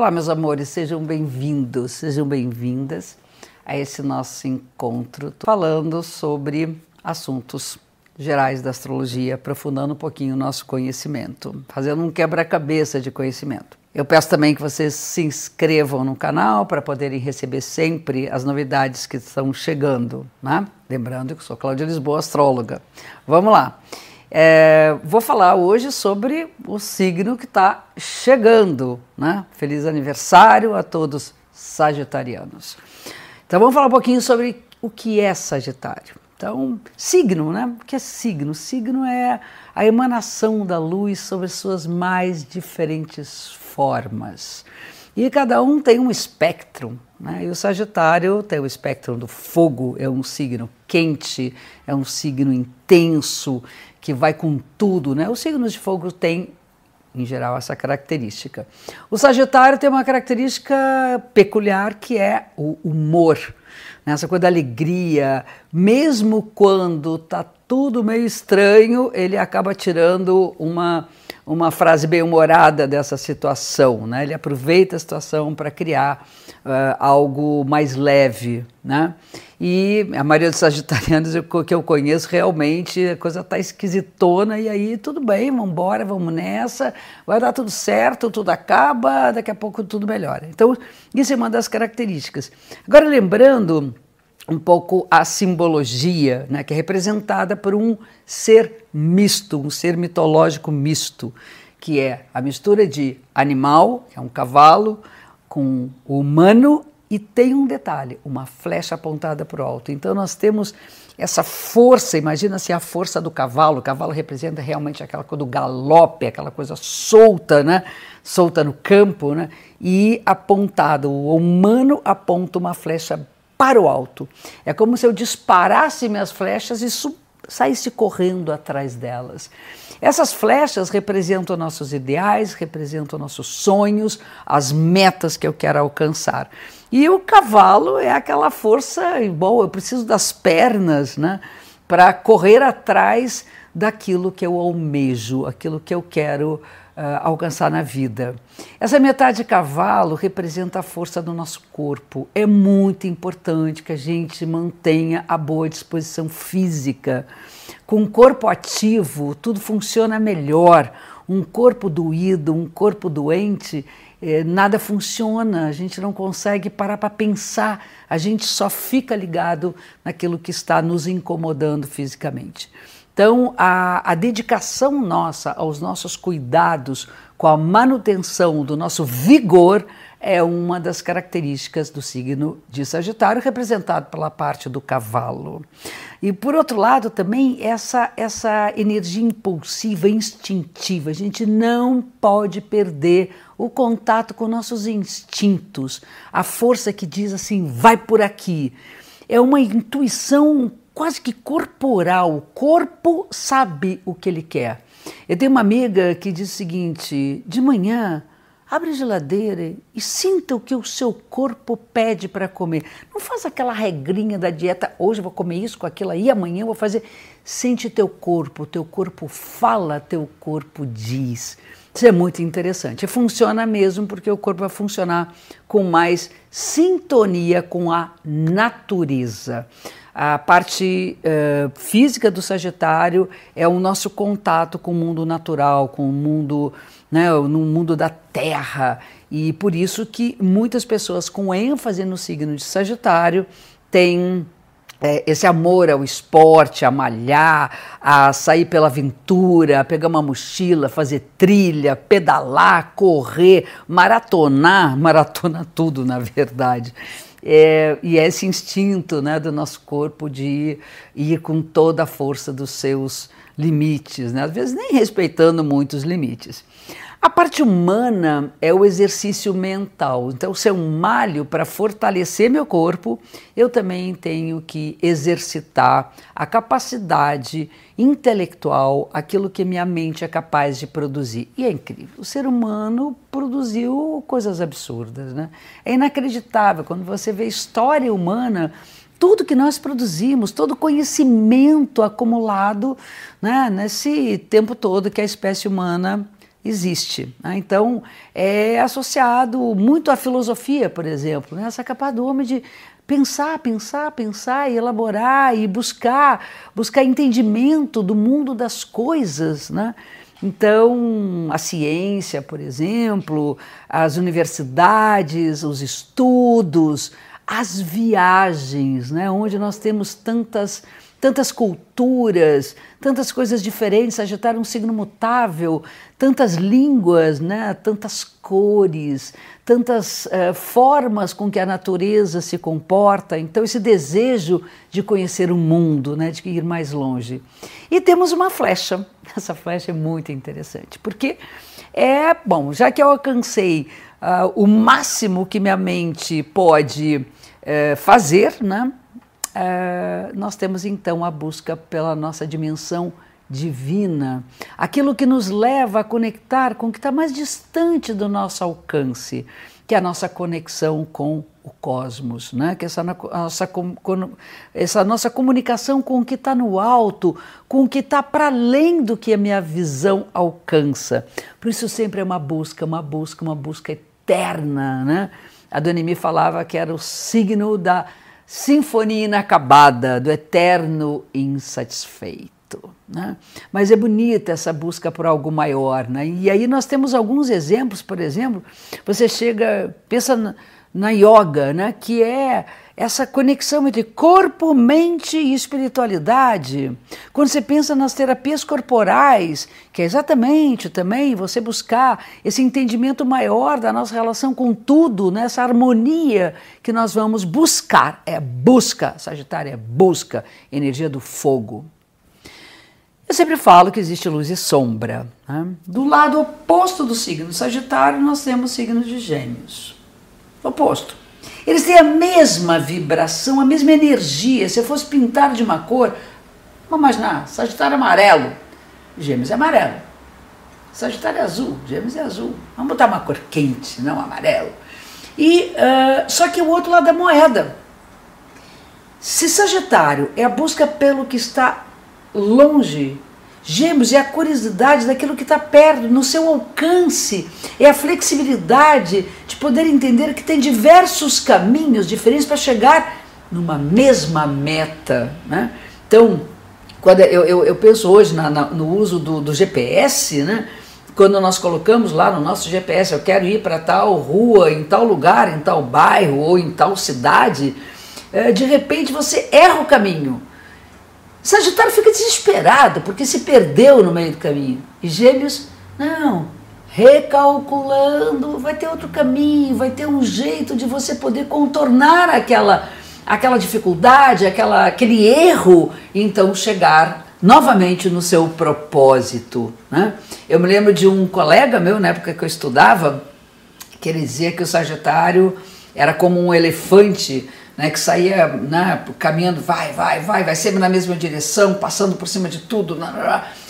Olá, meus amores, sejam bem-vindos, sejam bem-vindas a esse nosso encontro falando sobre assuntos gerais da astrologia, aprofundando um pouquinho o nosso conhecimento, fazendo um quebra-cabeça de conhecimento. Eu peço também que vocês se inscrevam no canal para poderem receber sempre as novidades que estão chegando, né? Lembrando que sou Cláudia Lisboa, astróloga. Vamos lá. É, vou falar hoje sobre o signo que está chegando, né? Feliz aniversário a todos sagitarianos. Então vamos falar um pouquinho sobre o que é Sagitário. Então, signo, né? O que é signo? Signo é a emanação da luz sobre suas mais diferentes formas. E cada um tem um espectro, né? E o Sagitário tem o espectro do fogo, é um signo quente, é um signo intenso, que vai com tudo, né? Os signos de fogo têm, em geral, essa característica. O Sagitário tem uma característica peculiar que é o humor, né? essa coisa da alegria, mesmo quando está tudo meio estranho, ele acaba tirando uma uma frase bem humorada dessa situação, né? Ele aproveita a situação para criar uh, algo mais leve, né? E a maioria dos sagitarianos que eu conheço realmente a coisa está esquisitona e aí tudo bem, vamos embora, vamos nessa, vai dar tudo certo, tudo acaba, daqui a pouco tudo melhora. Então isso é uma das características. Agora lembrando um pouco a simbologia, né, que é representada por um ser misto, um ser mitológico misto, que é a mistura de animal, que é um cavalo, com o humano e tem um detalhe, uma flecha apontada para o alto. Então nós temos essa força, imagina se a força do cavalo, o cavalo representa realmente aquela coisa do galope, aquela coisa solta, né? Solta no campo, né? E apontado, o humano aponta uma flecha para o alto. É como se eu disparasse minhas flechas e saísse correndo atrás delas. Essas flechas representam nossos ideais, representam nossos sonhos, as metas que eu quero alcançar. E o cavalo é aquela força, bom, eu preciso das pernas, né, para correr atrás daquilo que eu almejo, aquilo que eu quero alcançar na vida. Essa metade cavalo representa a força do nosso corpo. É muito importante que a gente mantenha a boa disposição física. Com o corpo ativo, tudo funciona melhor. Um corpo doído, um corpo doente, eh, nada funciona, a gente não consegue parar para pensar, a gente só fica ligado naquilo que está nos incomodando fisicamente. Então, a, a dedicação nossa aos nossos cuidados com a manutenção do nosso vigor é uma das características do signo de Sagitário, representado pela parte do cavalo. E por outro lado, também essa, essa energia impulsiva, instintiva. A gente não pode perder o contato com nossos instintos, a força que diz assim, vai por aqui. É uma intuição quase que corporal. O corpo sabe o que ele quer. Eu tenho uma amiga que diz o seguinte: de manhã, abre a geladeira e sinta o que o seu corpo pede para comer. Não faz aquela regrinha da dieta, hoje eu vou comer isso com aquilo aí, amanhã eu vou fazer. Sente teu corpo, teu corpo fala, teu corpo diz. Isso é muito interessante. Funciona mesmo porque o corpo vai funcionar com mais sintonia com a natureza. A parte uh, física do Sagitário é o nosso contato com o mundo natural, com o mundo, né, no mundo da Terra. E por isso que muitas pessoas com ênfase no signo de Sagitário têm é, esse amor ao esporte, a malhar, a sair pela aventura, pegar uma mochila, fazer trilha, pedalar, correr, maratonar, maratona tudo, na verdade. É, e é esse instinto né, do nosso corpo de ir, ir, com toda a força dos seus limites, né? às vezes nem respeitando muito os limites. A parte humana é o exercício mental. Então, se eu malho para fortalecer meu corpo, eu também tenho que exercitar a capacidade intelectual, aquilo que minha mente é capaz de produzir. E é incrível. O ser humano produziu coisas absurdas, né? É inacreditável quando você vê história humana tudo que nós produzimos, todo o conhecimento acumulado né, nesse tempo todo que a espécie humana existe. Né? Então, é associado muito à filosofia, por exemplo, né? essa capaz do homem de pensar, pensar, pensar e elaborar e buscar, buscar entendimento do mundo das coisas, né? Então, a ciência, por exemplo, as universidades, os estudos, as viagens, né, onde nós temos tantas tantas culturas, tantas coisas diferentes, Sagitário é um signo mutável, tantas línguas, né, tantas cores, tantas uh, formas com que a natureza se comporta. Então, esse desejo de conhecer o mundo, né, de ir mais longe. E temos uma flecha. Essa flecha é muito interessante, porque é, bom, já que eu alcancei uh, o máximo que minha mente pode uh, fazer, né? é, nós temos então a busca pela nossa dimensão divina, aquilo que nos leva a conectar com o que está mais distante do nosso alcance, que é a nossa conexão com o cosmos, né? que essa nossa, essa nossa comunicação com o que está no alto, com o que está para além do que a minha visão alcança. Por isso sempre é uma busca, uma busca, uma busca eterna. Né? A Dona falava que era o signo da sinfonia inacabada do eterno insatisfeito. Né? Mas é bonita essa busca por algo maior. Né? E aí nós temos alguns exemplos, por exemplo, você chega, pensa na, yoga, né? que é essa conexão entre corpo, mente e espiritualidade. Quando você pensa nas terapias corporais, que é exatamente também você buscar esse entendimento maior da nossa relação com tudo, né? harmonia que nós vamos buscar. É busca, Sagitário é busca, energia do fogo. Eu sempre falo que existe luz e sombra. Né? Do lado oposto do signo Sagitário, nós temos signos de Gêmeos. Oposto. Eles têm a mesma vibração, a mesma energia. Se eu fosse pintar de uma cor, vamos imaginar, Sagitário é amarelo, Gêmeos é amarelo. Sagitário é azul, Gêmeos é azul. Vamos botar uma cor quente, não amarelo. E uh, só que o outro lado da moeda. Se Sagitário é a busca pelo que está longe, Gêmeos é a curiosidade daquilo que está perto, no seu alcance, é a flexibilidade de poder entender que tem diversos caminhos diferentes para chegar numa mesma meta. Né? Então, quando eu, eu, eu penso hoje na, na, no uso do, do GPS, né? quando nós colocamos lá no nosso GPS, eu quero ir para tal rua, em tal lugar, em tal bairro ou em tal cidade, é, de repente você erra o caminho. Sagitário fica desesperado porque se perdeu no meio do caminho. E Gêmeos, não, recalculando, vai ter outro caminho, vai ter um jeito de você poder contornar aquela, aquela dificuldade, aquela, aquele erro, e então chegar novamente no seu propósito. Né? Eu me lembro de um colega meu, na época que eu estudava, que ele dizia que o Sagitário era como um elefante né, que saía né, caminhando, vai, vai, vai, vai sempre na mesma direção, passando por cima de tudo,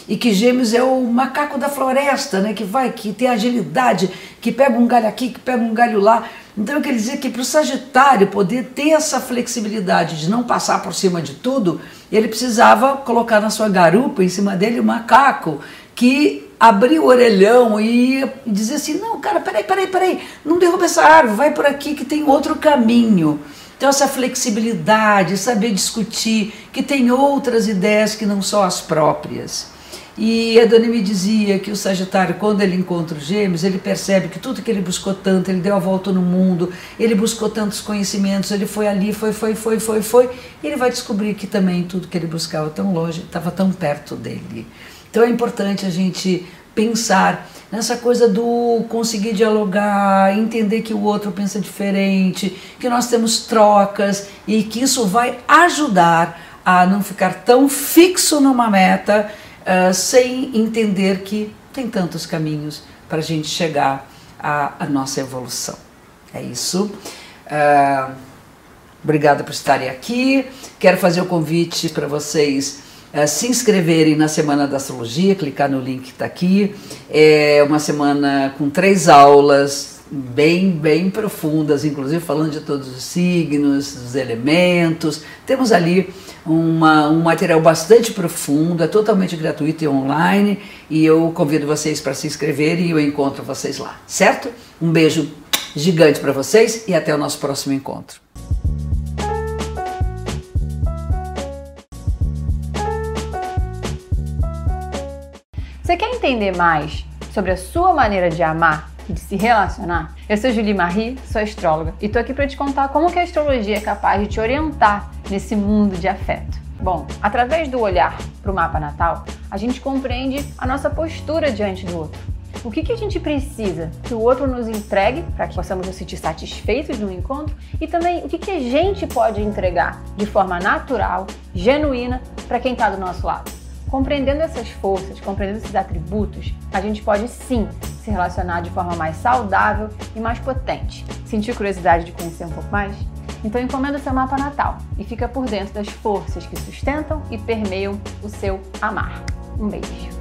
e que Gêmeos é o macaco da floresta, né, que vai, que tem agilidade, que pega um galho aqui, que pega um galho lá. Então eu queria dizer que para o Sagitário poder ter essa flexibilidade de não passar por cima de tudo, ele precisava colocar na sua garupa, em cima dele, o macaco que abria o orelhão e dizia assim: não, cara, peraí, peraí, peraí, não derruba essa árvore, vai por aqui que tem outro caminho. Então, essa flexibilidade, saber discutir, que tem outras ideias que não são as próprias. E a Dani me dizia que o Sagitário, quando ele encontra os gêmeos, ele percebe que tudo que ele buscou tanto, ele deu a volta no mundo, ele buscou tantos conhecimentos, ele foi ali, foi, foi, foi, foi, foi, e ele vai descobrir que também tudo que ele buscava tão longe estava tão perto dele. Então é importante a gente pensar nessa coisa do conseguir dialogar, entender que o outro pensa diferente, que nós temos trocas e que isso vai ajudar a não ficar tão fixo numa meta uh, sem entender que tem tantos caminhos para a gente chegar à, à, nossa evolução. É isso. Uh, obrigada por estarem aqui. Quero fazer o convite para vocês é, se inscreverem na Semana da Astrologia, clicar no link que está aqui. É uma semana com três aulas bem, bem profundas, inclusive falando de todos os signos, os elementos. Temos ali uma, um material bastante profundo, é totalmente gratuito e online. E eu convido vocês para se inscreverem e eu encontro vocês lá, certo? Um beijo gigante para vocês e até o nosso próximo encontro. Você quer entender mais sobre a sua maneira de amar e de se relacionar? Eu sou Julie Marie, sou astróloga e tô aqui para te contar como que a astrologia é capaz de te orientar nesse mundo de afeto. Bom, através do olhar para o mapa natal, a gente compreende a nossa postura diante do outro. O que, que a gente precisa que o outro nos entregue para que possamos nos sentir satisfeitos no encontro e também o que, que a gente pode entregar de forma natural, genuína, para quem está do nosso lado. Compreendendo essas forças, compreendendo esses atributos, a gente pode sim se relacionar de forma mais saudável e mais potente. Sentiu curiosidade de conhecer um pouco mais? Então encomenda seu mapa natal e fica por dentro das forças que sustentam e permeiam o seu amar. Um beijo!